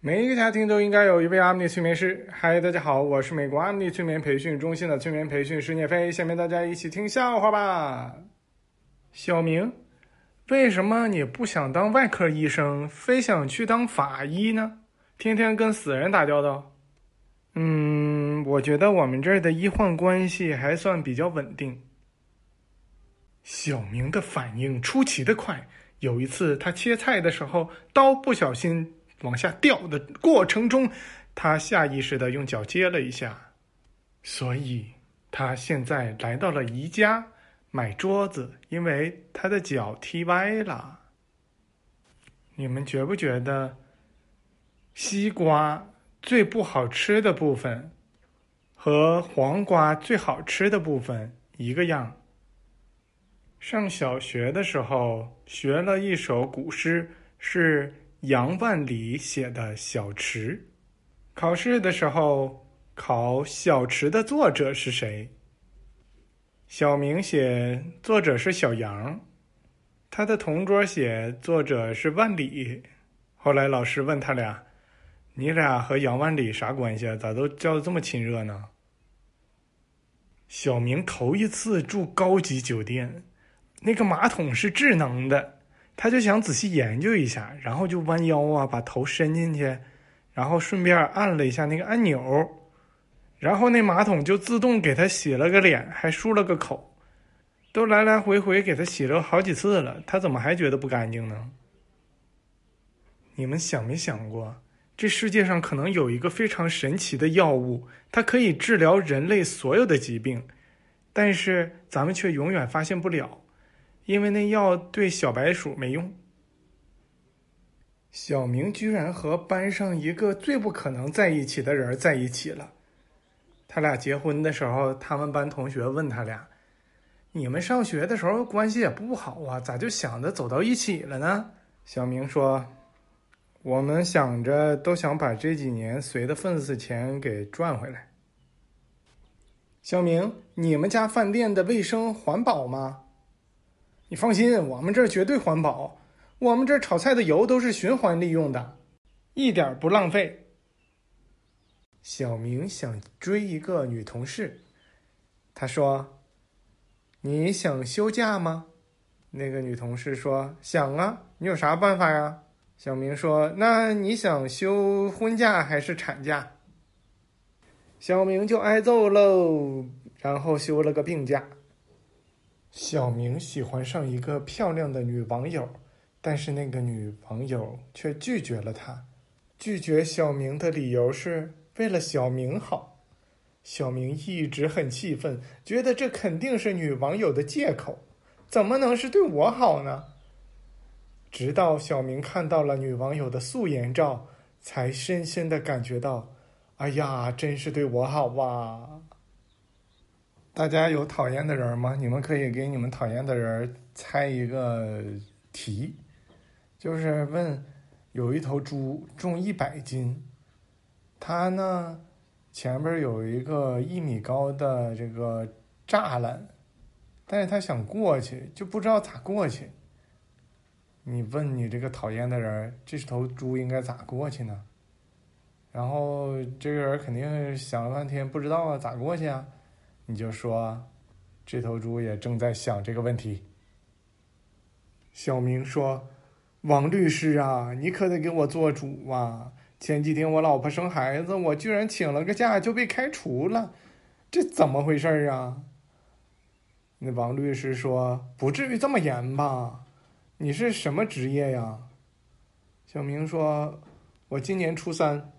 每一个家庭都应该有一位阿米催眠师。嗨，大家好，我是美国阿米催眠培训中心的催眠培训师聂飞。下面大家一起听笑话吧。小明，为什么你不想当外科医生，非想去当法医呢？天天跟死人打交道。嗯，我觉得我们这儿的医患关系还算比较稳定。小明的反应出奇的快。有一次，他切菜的时候，刀不小心往下掉的过程中，他下意识的用脚接了一下，所以他现在来到了宜家买桌子，因为他的脚踢歪了。你们觉不觉得，西瓜最不好吃的部分和黄瓜最好吃的部分一个样？上小学的时候学了一首古诗，是杨万里写的《小池》。考试的时候考《小池》的作者是谁？小明写作者是小杨，他的同桌写作者是万里。后来老师问他俩：“你俩和杨万里啥关系啊？咋都叫的这么亲热呢？”小明头一次住高级酒店。那个马桶是智能的，他就想仔细研究一下，然后就弯腰啊，把头伸进去，然后顺便按了一下那个按钮，然后那马桶就自动给他洗了个脸，还漱了个口，都来来回回给他洗了好几次了，他怎么还觉得不干净呢？你们想没想过，这世界上可能有一个非常神奇的药物，它可以治疗人类所有的疾病，但是咱们却永远发现不了。因为那药对小白鼠没用，小明居然和班上一个最不可能在一起的人在一起了。他俩结婚的时候，他们班同学问他俩：“你们上学的时候关系也不好啊，咋就想着走到一起了呢？”小明说：“我们想着都想把这几年随的份子钱给赚回来。”小明，你们家饭店的卫生环保吗？你放心，我们这绝对环保。我们这炒菜的油都是循环利用的，一点不浪费。小明想追一个女同事，他说：“你想休假吗？”那个女同事说：“想啊，你有啥办法呀？”小明说：“那你想休婚假还是产假？”小明就挨揍喽，然后休了个病假。小明喜欢上一个漂亮的女网友，但是那个女网友却拒绝了他。拒绝小明的理由是为了小明好。小明一直很气愤，觉得这肯定是女网友的借口，怎么能是对我好呢？直到小明看到了女网友的素颜照，才深深的感觉到，哎呀，真是对我好哇！大家有讨厌的人吗？你们可以给你们讨厌的人猜一个题，就是问：有一头猪重一百斤，它呢前边有一个一米高的这个栅栏，但是它想过去，就不知道咋过去。你问你这个讨厌的人，这头猪应该咋过去呢？然后这个人肯定想了半天，不知道啊，咋过去啊？你就说，这头猪也正在想这个问题。小明说：“王律师啊，你可得给我做主啊！前几天我老婆生孩子，我居然请了个假就被开除了，这怎么回事啊？”那王律师说：“不至于这么严吧？你是什么职业呀？”小明说：“我今年初三。”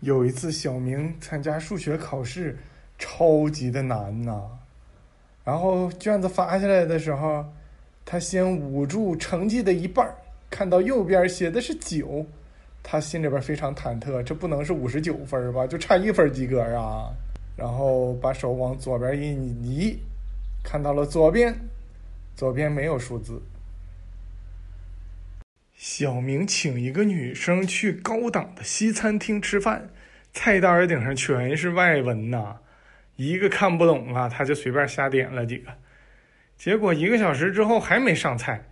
有一次，小明参加数学考试。超级的难呐！然后卷子发下来的时候，他先捂住成绩的一半看到右边写的是九，他心里边非常忐忑，这不能是五十九分吧？就差一分及格啊！然后把手往左边一移，看到了左边，左边没有数字。小明请一个女生去高档的西餐厅吃饭，菜单顶上全是外文呐。一个看不懂啊，他就随便瞎点了几个，结果一个小时之后还没上菜，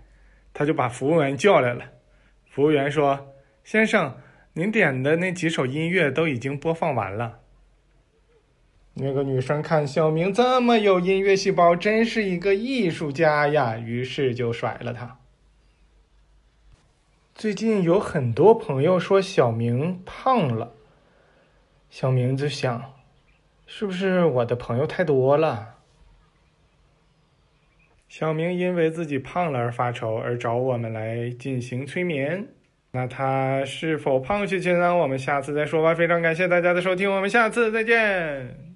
他就把服务员叫来了。服务员说：“先生，您点的那几首音乐都已经播放完了。那个女生看小明这么有音乐细胞，真是一个艺术家呀，于是就甩了他。最近有很多朋友说小明胖了，小明就想，是不是我的朋友太多了？小明因为自己胖了而发愁，而找我们来进行催眠。那他是否胖下去呢？我们下次再说吧。非常感谢大家的收听，我们下次再见。